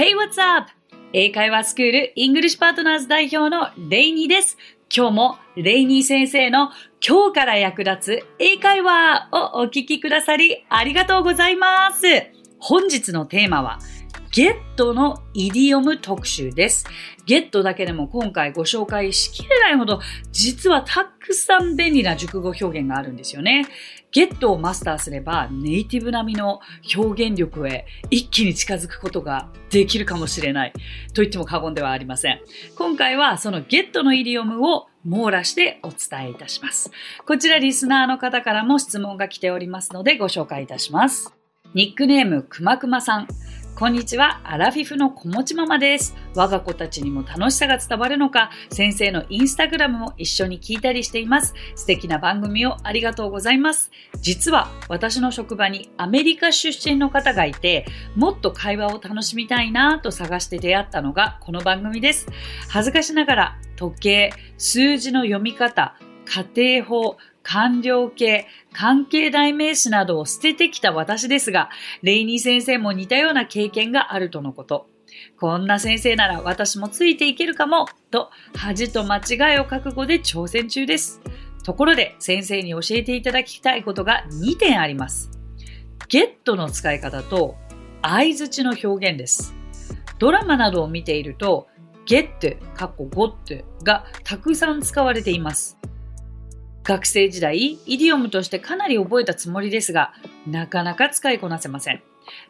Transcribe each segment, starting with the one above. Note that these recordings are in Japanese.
Hey, what's up? 英会話スクールイングリッシュパートナーズ代表のレイニーです。今日もレイニー先生の今日から役立つ英会話をお聞きくださりありがとうございます。本日のテーマはゲットのイディオム特集です。ゲットだけでも今回ご紹介しきれないほど、実はたくさん便利な熟語表現があるんですよね。ゲットをマスターすれば、ネイティブ並みの表現力へ一気に近づくことができるかもしれない。と言っても過言ではありません。今回はそのゲットのイディオムを網羅してお伝えいたします。こちらリスナーの方からも質問が来ておりますのでご紹介いたします。ニックネームくまくまさん。こんにちは、アラフィフの子持ちママです。我が子たちにも楽しさが伝わるのか、先生のインスタグラムも一緒に聞いたりしています。素敵な番組をありがとうございます。実は私の職場にアメリカ出身の方がいて、もっと会話を楽しみたいなぁと探して出会ったのがこの番組です。恥ずかしながら時計、数字の読み方、家庭法、官僚系、関係代名詞などを捨ててきた私ですが、レイニー先生も似たような経験があるとのこと。こんな先生なら私もついていけるかも、と恥と間違いを覚悟で挑戦中です。ところで先生に教えていただきたいことが2点あります。ゲットの使い方と相槌の表現です。ドラマなどを見ていると、ゲット、カッコゴットがたくさん使われています。学生時代、イディオムとしてかなり覚えたつもりですが、なかなか使いこなせません。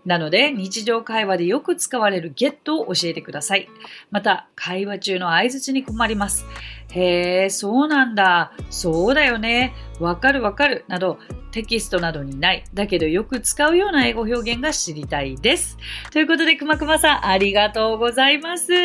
なので、日常会話でよく使われるゲットを教えてください。また、会話中の相槌に困ります。へえ、そうなんだ。そうだよね。わかるわかる。など、テキストなどにない。だけどよく使うような英語表現が知りたいです。ということで、くまくまさん、ありがとうございます。い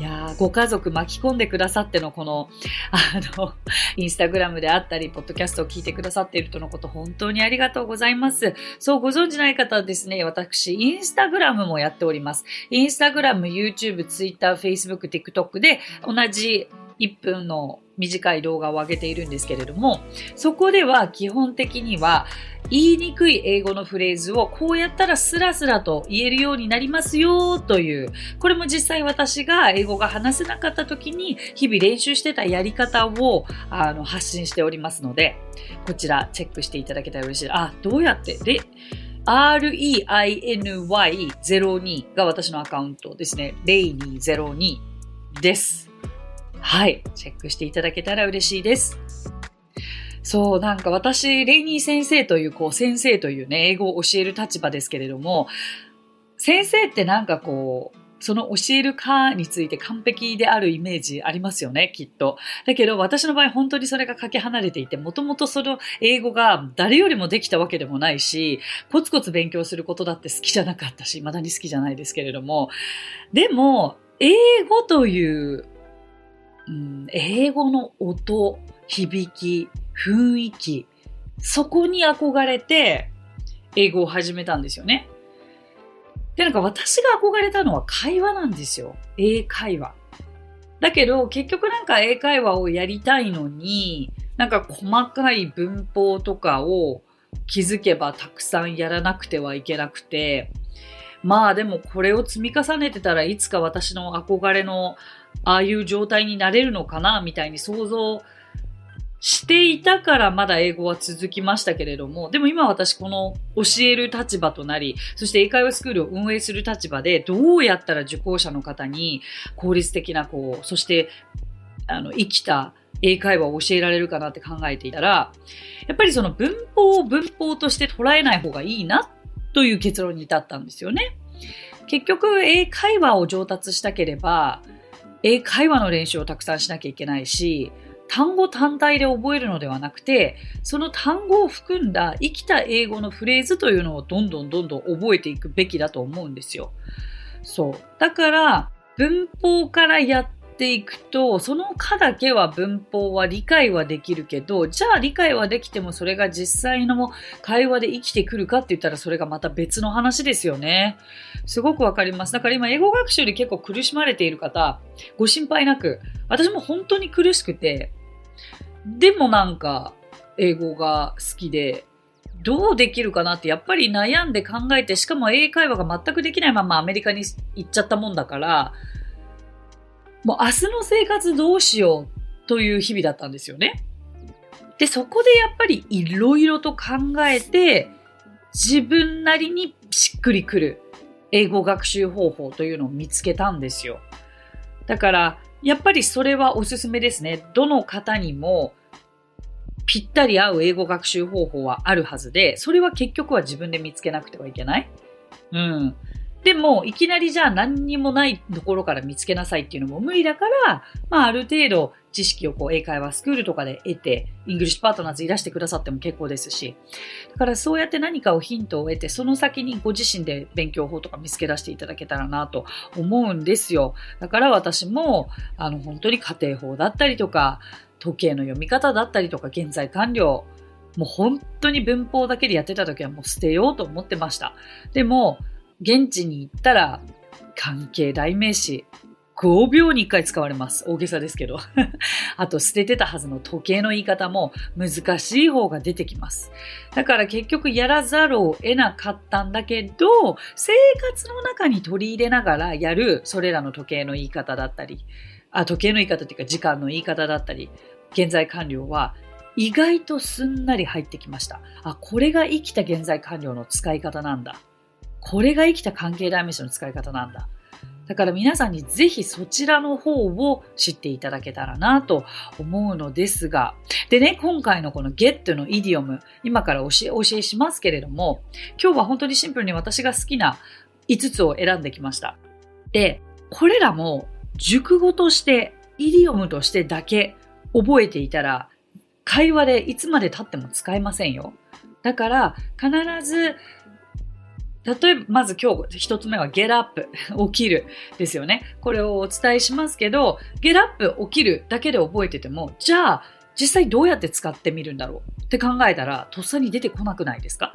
やー、ご家族巻き込んでくださってのこの、あの、インスタグラムであったり、ポッドキャストを聞いてくださっているとのこと、本当にありがとうございます。そう、ご存知ない方はですね、私、インスタグラムもやっております。インスタグラム、YouTube、Twitter、Facebook、TikTok で同じ1分の短い動画を上げているんですけれども、そこでは基本的には言いにくい英語のフレーズをこうやったらスラスラと言えるようになりますよという、これも実際私が英語が話せなかった時に日々練習してたやり方をあの発信しておりますので、こちらチェックしていただけたら嬉しい。あ、どうやって？で REINY02 が私のアカウントですね。レイニー02です。はい。チェックしていただけたら嬉しいです。そう、なんか私、レイニー先生という、こう、先生というね、英語を教える立場ですけれども、先生ってなんかこう、その教えるかについて完璧であるイメージありますよね、きっと。だけど私の場合本当にそれがかけ離れていて、もともとその英語が誰よりもできたわけでもないし、コツコツ勉強することだって好きじゃなかったし、未だに好きじゃないですけれども、でも、英語といううん、英語の音、響き、雰囲気、そこに憧れて英語を始めたんですよね。で、なんか私が憧れたのは会話なんですよ。英会話。だけど結局なんか英会話をやりたいのに、なんか細かい文法とかを気づけばたくさんやらなくてはいけなくて、まあでもこれを積み重ねてたらいつか私の憧れのああいう状態になれるのかなみたいに想像していたからまだ英語は続きましたけれども、でも今私この教える立場となり、そして英会話スクールを運営する立場で、どうやったら受講者の方に効率的なこう、そしてあの生きた英会話を教えられるかなって考えていたら、やっぱりその文法を文法として捉えない方がいいなという結論に至ったんですよね。結局、英会話を上達したければ、英会話の練習をたくさんしなきゃいけないし、単語単体で覚えるのではなくて、その単語を含んだ生きた英語のフレーズというのをどんどんどんどん覚えていくべきだと思うんですよ。そう。だから、文法からやっていくと、その科だけは文法は理解はできるけど、じゃあ理解はできてもそれが実際の会話で生きてくるかって言ったらそれがまた別の話ですよね。すごくわかります。だから今英語学習で結構苦しまれている方、ご心配なく、私も本当に苦しくて、でもなんか英語が好きで、どうできるかなってやっぱり悩んで考えて、しかも英会話が全くできないままアメリカに行っちゃったもんだから、もう明日の生活どうしようという日々だったんですよね。で、そこでやっぱりいろいろと考えて、自分なりにしっくりくる英語学習方法というのを見つけたんですよ。だから、やっぱりそれはおすすめですね。どの方にもぴったり合う英語学習方法はあるはずで、それは結局は自分で見つけなくてはいけない。うん。でも、いきなりじゃあ何にもないところから見つけなさいっていうのも無理だから、まあある程度知識をこう英会話スクールとかで得て、イングリッシュパートナーズいらしてくださっても結構ですし、だからそうやって何かをヒントを得て、その先にご自身で勉強法とか見つけ出していただけたらなと思うんですよ。だから私も、あの本当に仮定法だったりとか、時計の読み方だったりとか、現在完了、もう本当に文法だけでやってた時はもう捨てようと思ってました。でも、現地に行ったら、関係代名詞、5秒に1回使われます。大げさですけど。あと、捨ててたはずの時計の言い方も難しい方が出てきます。だから結局やらざるを得なかったんだけど、生活の中に取り入れながらやる、それらの時計の言い方だったり、あ、時計の言い方っていうか時間の言い方だったり、現在完了は意外とすんなり入ってきました。あ、これが生きた現在完了の使い方なんだ。これが生きた関係代名詞の使い方なんだ。だから皆さんにぜひそちらの方を知っていただけたらなと思うのですが、でね、今回のこの get のイディオム、今から教え、教えしますけれども、今日は本当にシンプルに私が好きな5つを選んできました。で、これらも熟語として、イディオムとしてだけ覚えていたら、会話でいつまで経っても使えませんよ。だから、必ず例えば、まず今日一つ目は get up 起きるですよね。これをお伝えしますけど、get up 起きるだけで覚えてても、じゃあ実際どうやって使ってみるんだろう？って考えたら、とっさに出てこなくないですか？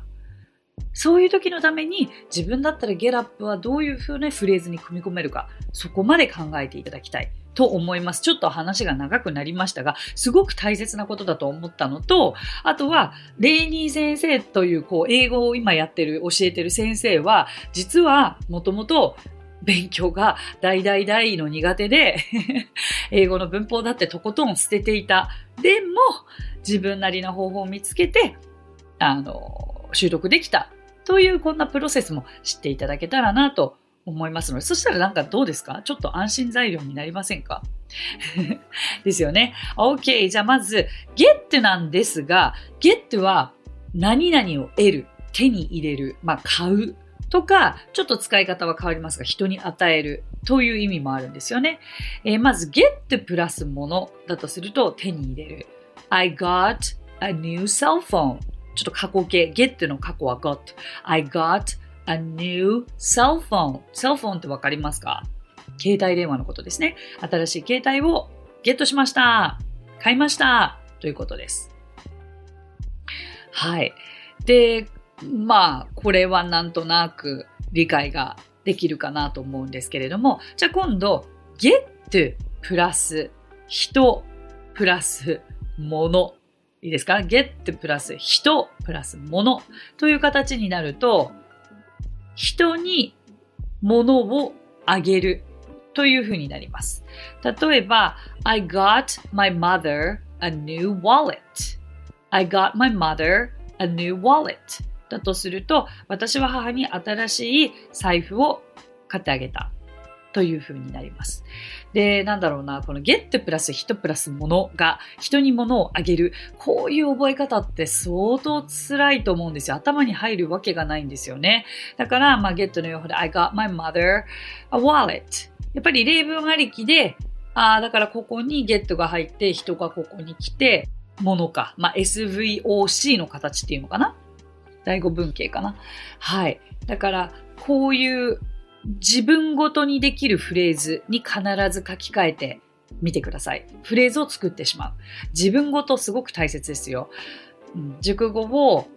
そういう時のために自分だったら get up はどういう風なフレーズに組み込めるか、そこまで考えていただきたい。と思います。ちょっと話が長くなりましたが、すごく大切なことだと思ったのと、あとは、レイニー先生という、こう、英語を今やってる、教えてる先生は、実は、もともと、勉強が大大大の苦手で 英語の文法だってとことん捨てていた。でも、自分なりの方法を見つけて、あの、習得できた。というこんなプロセスも知っていただけたらなと思いますので、そしたらなんかどうですか？ちょっと安心材料になりませんか？ですよね。OK。じゃあまず、get なんですが、get は何々を得る、手に入れる、まあ買うとか、ちょっと使い方は変わりますが、人に与えるという意味もあるんですよね。えー、まず、get プラスものだとすると手に入れる。I got a new cell phone. ちょっと過去形。get の過去は got. I got a new cell phone. cell phone ってわかりますか？携帯電話のことですね。新しい携帯をゲットしました。買いました。ということです。はい。で、まあ、これはなんとなく理解ができるかなと思うんですけれども、じゃあ今度、get プラス人プラス物。いいですか ?get プラス人プラス物という形になると、人に物をあげるというふうになります。例えば、I got my mother a new wallet. I got my mother a new wallet. だとすると、私は母に新しい財布を買ってあげた。という風になります。で、なんだろうな、このゲットプラス人プラス物が人に物をあげる。こういう覚え方って相当辛いと思うんですよ。頭に入るわけがないんですよね。だから、まあ、ゲットの用法で I got my mother a wallet. やっぱり例文ありきで、ああ、だからここにゲットが入って人がここに来て、物か。まあ、SVOC の形っていうのかな第五文系かな。はい。だから、こういう自分ごとにできるフレーズに必ず書き換えてみてください。フレーズを作ってしまう。自分ごとすごく大切ですよ。熟語を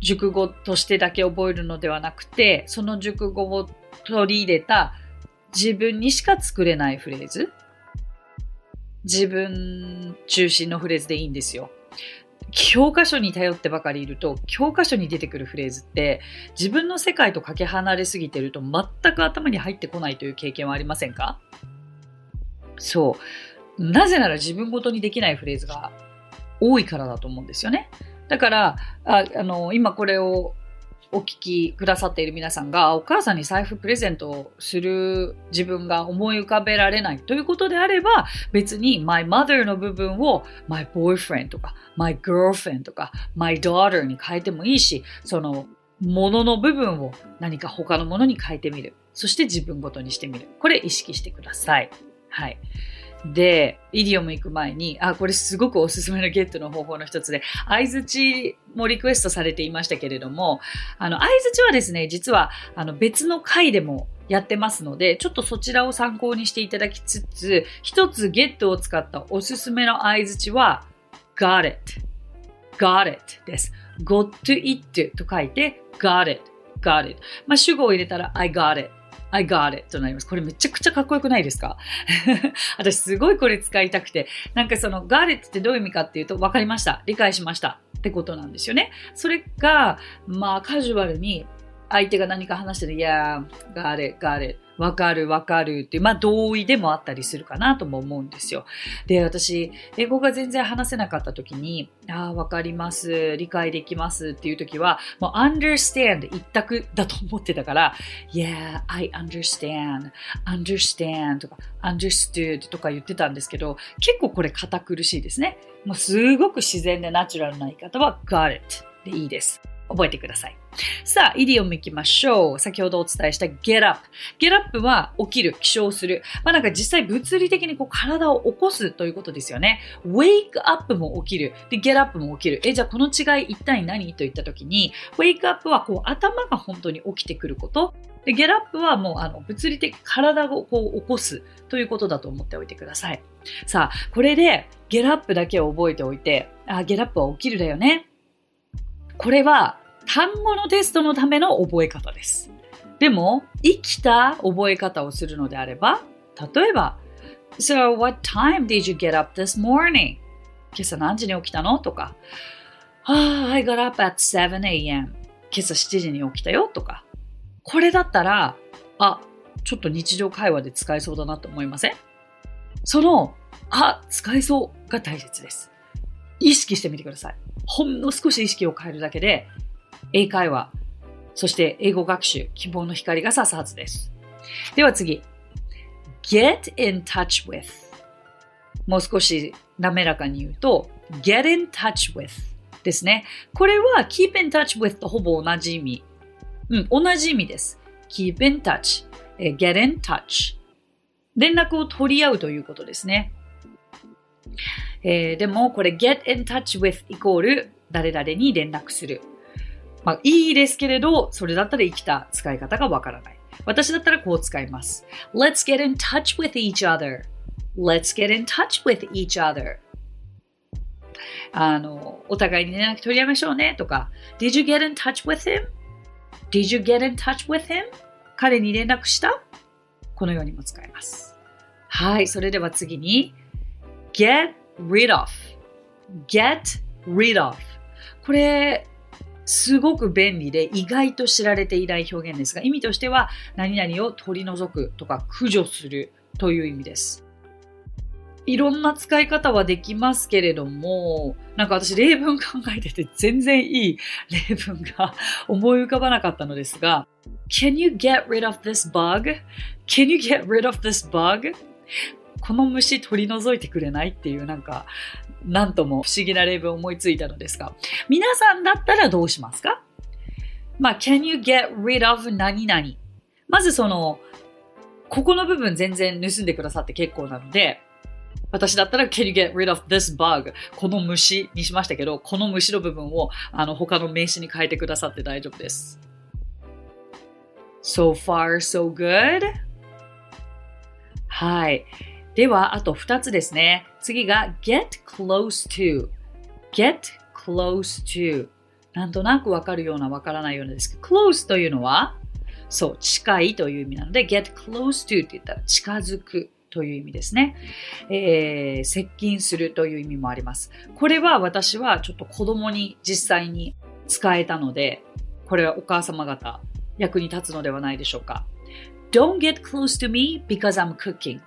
熟語としてだけ覚えるのではなくて、その熟語を取り入れた自分にしか作れないフレーズ。自分中心のフレーズでいいんですよ。教科書に頼ってばかりいると、教科書に出てくるフレーズって、自分の世界とかけ離れすぎてると全く頭に入ってこないという経験はありませんか？そう。なぜなら自分ごとにできないフレーズが多いからだと思うんですよね。だから、ああの、今これをお聞きくださっている皆さんがお母さんに財布プレゼントをする自分が思い浮かべられないということであれば別に my mother の部分を my boyfriend とか my girlfriend とか my daughter に変えてもいいしそのものの部分を何か他のものに変えてみる。そして自分ごとにしてみる。これ意識してください。はい。で、イディオム行く前に、あ、これすごくおすすめのゲットの方法の一つで、相づちもリクエストされていましたけれども、あの、相づちはですね、実は、あの、別の回でもやってますので、ちょっとそちらを参考にしていただきつつ、一つゲットを使ったおすすめの相づちは、got it, got it です。got it と書いて、got it, got it。まあ、主語を入れたら、I got it。I got it となります。これめちゃくちゃかっこよくないですか？私すごいこれ使いたくて、なんかその got it ってどういう意味かっていうと、分かりました。理解しました。ってことなんですよね。それが、まあカジュアルに相手が何か話してる、いやー、got it, got it. わかるわかるっていう、まあ同意でもあったりするかなとも思うんですよ。で、私、英語が全然話せなかった時に、ああ、わかります、理解できますっていう時は、もう understand 一択だと思ってたから、yeah, I understand, understand とか understood とか言ってたんですけど、結構これ堅苦しいですね。もうすごく自然でナチュラルな言い方は got it でいいです。覚えてください。さあ、イディオム行きましょう。先ほどお伝えした get up。get up は起きる、起床する。まあなんか実際物理的にこう体を起こすということですよね。wake up も起きる。で、get up も起きる。え、じゃあこの違い一体何といったときに、wake up はこう頭が本当に起きてくること。で、get up はもうあの物理的体をこう起こすということだと思っておいてください。さあ、これで get up だけを覚えておいて、あ、get up は起きるだよね。これは単語のテストのための覚え方です。でも、生きた覚え方をするのであれば、例えば、So, what time did you get up this morning? 今朝何時に起きたの？とか、ah, I got up at 7am. 今朝7時に起きたよ？とか。これだったら、あ、ちょっと日常会話で使えそうだなと思いません？その、あ、使えそうが大切です。意識してみてください。ほんの少し意識を変えるだけで、英会話、そして英語学習、希望の光が差すはずです。では次。get in touch with もう少し滑らかに言うと get in touch with ですね。これは keep in touch with とほぼ同じ意味。うん、同じ意味です。keep in touch, get in touch 連絡を取り合うということですね。えー、でもこれ get in touch with イコール誰々に連絡する。まあ、いいですけれど、それだったら生きた使い方がわからない。私だったらこう使います。Let's get in touch with each other. Let's get in touch with each other. あの、お互いに連絡取り合いましょうねとか、Did you get in touch with him?Did you get in touch with him? 彼に連絡したこのようにも使います。はい、それでは次に、get rid of get rid of これすごく便利で意外と知られていない表現ですが意味としては何々を取り除くとか駆除するという意味です。いろんな使い方はできますけれども、なんか私例文考えてて全然いい例文が思い浮かばなかったのですが、Can you get rid of this bug?Can you get rid of this bug? この虫取り除いてくれないっていうなんか、なんとも不思議な例文を思いついたのですが、皆さんだったらどうしますか？まあ、can you get rid of 何々？まずその、ここの部分全然盗んでくださって結構なので、私だったら can you get rid of this bug この虫にしましたけど、この虫の部分をあの他の名詞に変えてくださって大丈夫です。So far, so good? はい。では、あと2つですね。次が get close to。get close to。なんとなくわかるようなわからないようなですけど、close というのは、そう、近いという意味なので、get close to って言ったら近づくという意味ですね、えー、接近するという意味もあります。これは私はちょっと子供に実際に使えたので、これはお母様方役に立つのではないでしょうか。Don't get close to me because I'm cooking.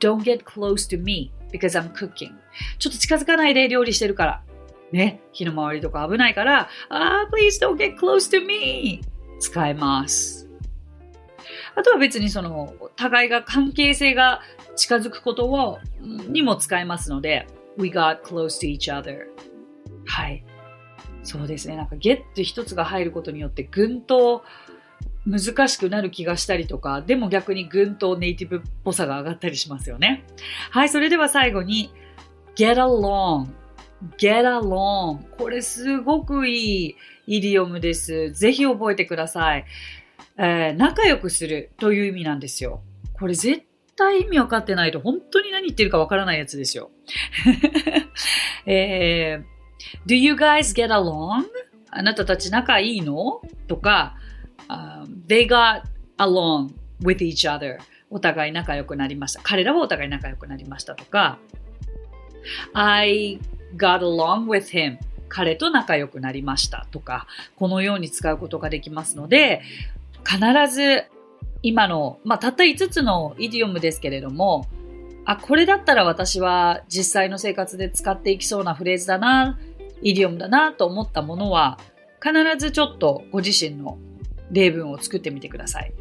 Don't get close to me because I'm cooking. ちょっと近づかないで料理してるから。ね、火の回りとか危ないから、ah, please don't get close to me 使えます。あとは別にその、互いが関係性が近づくことを、にも使えますので、we got close to each other. はい。そうですね。なんか get 一つが入ることによってぐんと難しくなる気がしたりとか、でも逆にぐんとネイティブっぽさが上がったりしますよね。はい、それでは最後に get along get along これすごくいいイディオムです。ぜひ覚えてください。えー、仲良くするという意味なんですよ。これ絶対意味わかってないと本当に何言ってるかわからないやつですよ。えー、Do you guys get along? あなたたち仲いいの？とか、um, They got along with each other. お互い仲良くなりました。彼らはお互い仲良くなりましたとか、I got along with him 彼と仲良くなりましたとか、このように使うことができますので、必ず今の、まあ、たった5つのイディオムですけれども、あ、これだったら私は実際の生活で使っていきそうなフレーズだな、イディオムだなと思ったものは、必ずちょっとご自身の例文を作ってみてください。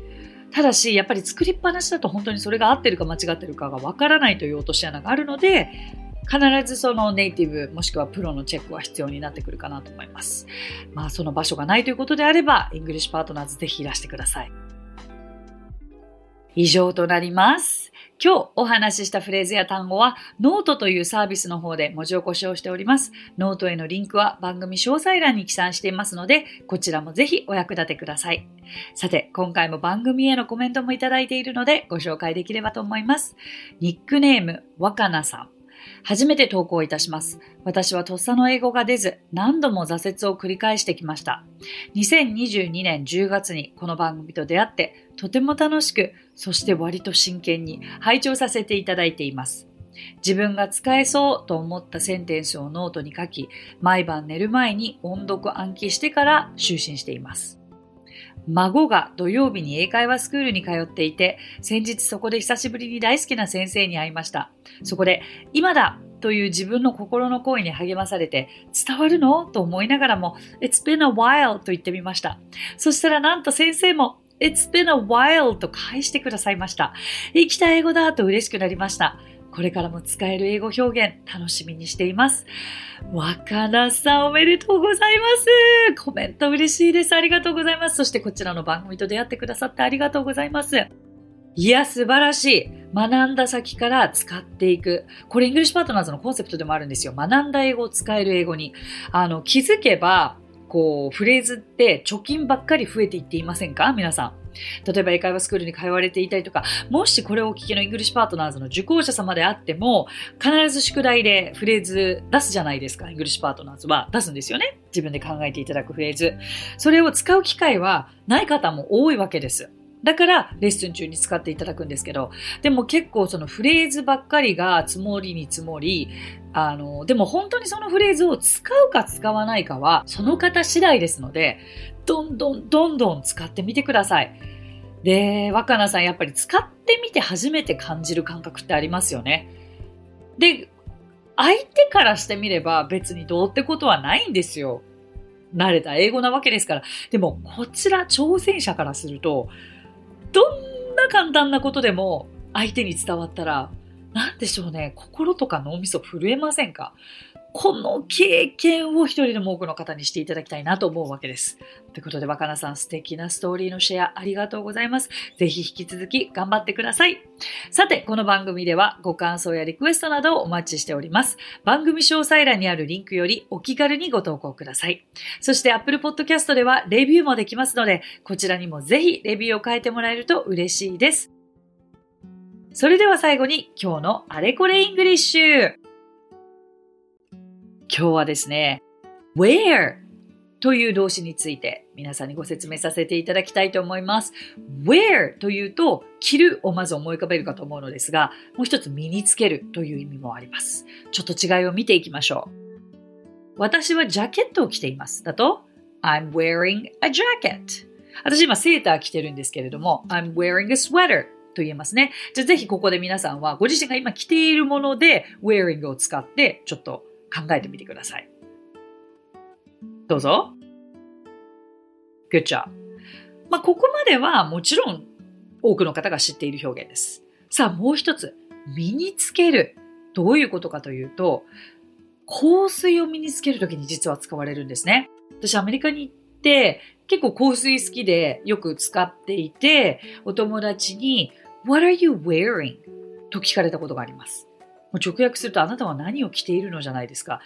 ただし、やっぱり作りっぱなしだと本当にそれが合ってるか間違ってるかがわからないという落とし穴があるので、必ずそのネイティブもしくはプロのチェックは必要になってくるかなと思います。まあその場所がないということであれば、イングリッシュパートナーズぜひいらしてください。以上となります。今日お話ししたフレーズや単語はノートというサービスの方で文字起こしをしております。ノートへのリンクは番組詳細欄に記載していますので、こちらもぜひお役立てください。さて、今回も番組へのコメントもいただいているのでご紹介できればと思います。ニックネーム、若菜さん。初めて投稿いたします。私はとっさの英語が出ず、何度も挫折を繰り返してきました。2022年10月にこの番組と出会って、とても楽しく、そして割と真剣に拝聴させていただいています。自分が使えそうと思ったセンテンスをノートに書き、毎晩寝る前に音読暗記してから就寝しています。孫が土曜日に英会話スクールに通っていて、先日そこで久しぶりに大好きな先生に会いました。そこで、今だという自分の心の声に励まされて、伝わるの？と思いながらも、It's been a while と言ってみました。そしたらなんと先生も、It's been a while と返してくださいました。生きた英語だと嬉しくなりました。これからも使える英語表現楽しみにしています。若菜さんおめでとうございます。コメント嬉しいです。ありがとうございます。そしてこちらの番組と出会ってくださってありがとうございます。いや、素晴らしい。学んだ先から使っていく。これ、イングリッシュパートナーズのコンセプトでもあるんですよ。学んだ英語を使える英語に。あの、気づけば、こう、フレーズって貯金ばっかり増えていっていませんか？皆さん。例えば英会話スクールに通われていたりとか、もしこれをお聞きのイングリッシュパートナーズの受講者様であっても、必ず宿題でフレーズ出すじゃないですか。イングリッシュパートナーズは出すんですよね。自分で考えていただくフレーズ。それを使う機会はない方も多いわけです。だからレッスン中に使っていただくんですけど、でも結構そのフレーズばっかりが積もりに積もり、あの、でも本当にそのフレーズを使うか使わないかはその方次第ですので、どんどんどんどん使ってみてください。で、若菜さんやっぱり使ってみて初めて感じる感覚ってありますよね。で、相手からしてみれば別にどうってことはないんですよ。慣れた英語なわけですから。でも、こちら挑戦者からすると、どんな簡単なことでも相手に伝わったら、なんでしょうね、心とか脳みそ震えませんか？この経験を一人でも多くの方にしていただきたいなと思うわけです。ということで、若菜さん素敵なストーリーのシェアありがとうございます。ぜひ引き続き頑張ってください。さて、この番組ではご感想やリクエストなどをお待ちしております。番組詳細欄にあるリンクよりお気軽にご投稿ください。そして Apple Podcast ではレビューもできますので、こちらにもぜひレビューを書いてもらえると嬉しいです。それでは最後に今日のあれこれイングリッシュ。今日はですね、where という動詞について皆さんにご説明させていただきたいと思います。wear というと着るをまず思い浮かべるかと思うのですが、もう一つ身につけるという意味もあります。ちょっと違いを見ていきましょう。私はジャケットを着ています。だと I'm wearing a jacket. 私今セーター着てるんですけれども I'm wearing a sweater と言えますね。じゃあぜひここで皆さんはご自身が今着ているもので wearing を使ってちょっと考えてみてください。どうぞ。Good job. まあ、ここまではもちろん多くの方が知っている表現です。さあ、もう一つ。身につける。どういうことかというと、香水を身につけるときに実は使われるんですね。私アメリカに行って結構香水好きでよく使っていて、お友達に What are you wearing? と聞かれたことがあります。もう直訳するとあなたは何を着ているのじゃないですか。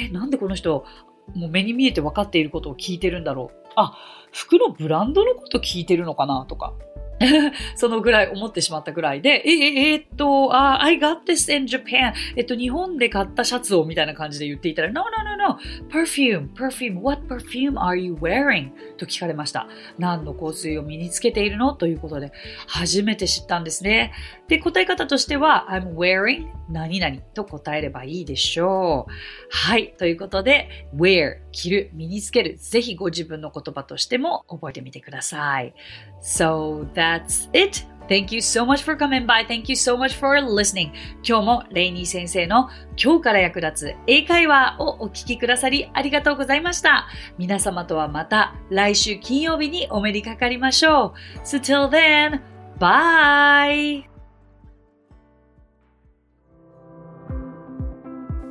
え、なんでこの人もう目に見えて分かっていることを聞いてるんだろう。あ、服のブランドのこと聞いてるのかなとか。そのぐらい思ってしまったぐらいで、え、え、えっと、あ、I got this in Japan. えっと、日本で買ったシャツをみたいな感じで言っていたら、No, no, no, no, perfume, perfume, what perfume are you wearing? と聞かれました。何の香水を身につけているの？ということで、初めて知ったんですね。で、答え方としては、I'm wearing 何々と答えればいいでしょう。はい。ということで、wear 着る、身につける。ぜひご自分の言葉としても覚えてみてください。So that's it. Thank you so much for coming by. Thank you so much for listening. 今日もレイニー先生の今日から役立つ英会話をお聞きくださりありがとうございました。皆様とはまた来週金曜日にお目にかかりましょう。So till then, bye!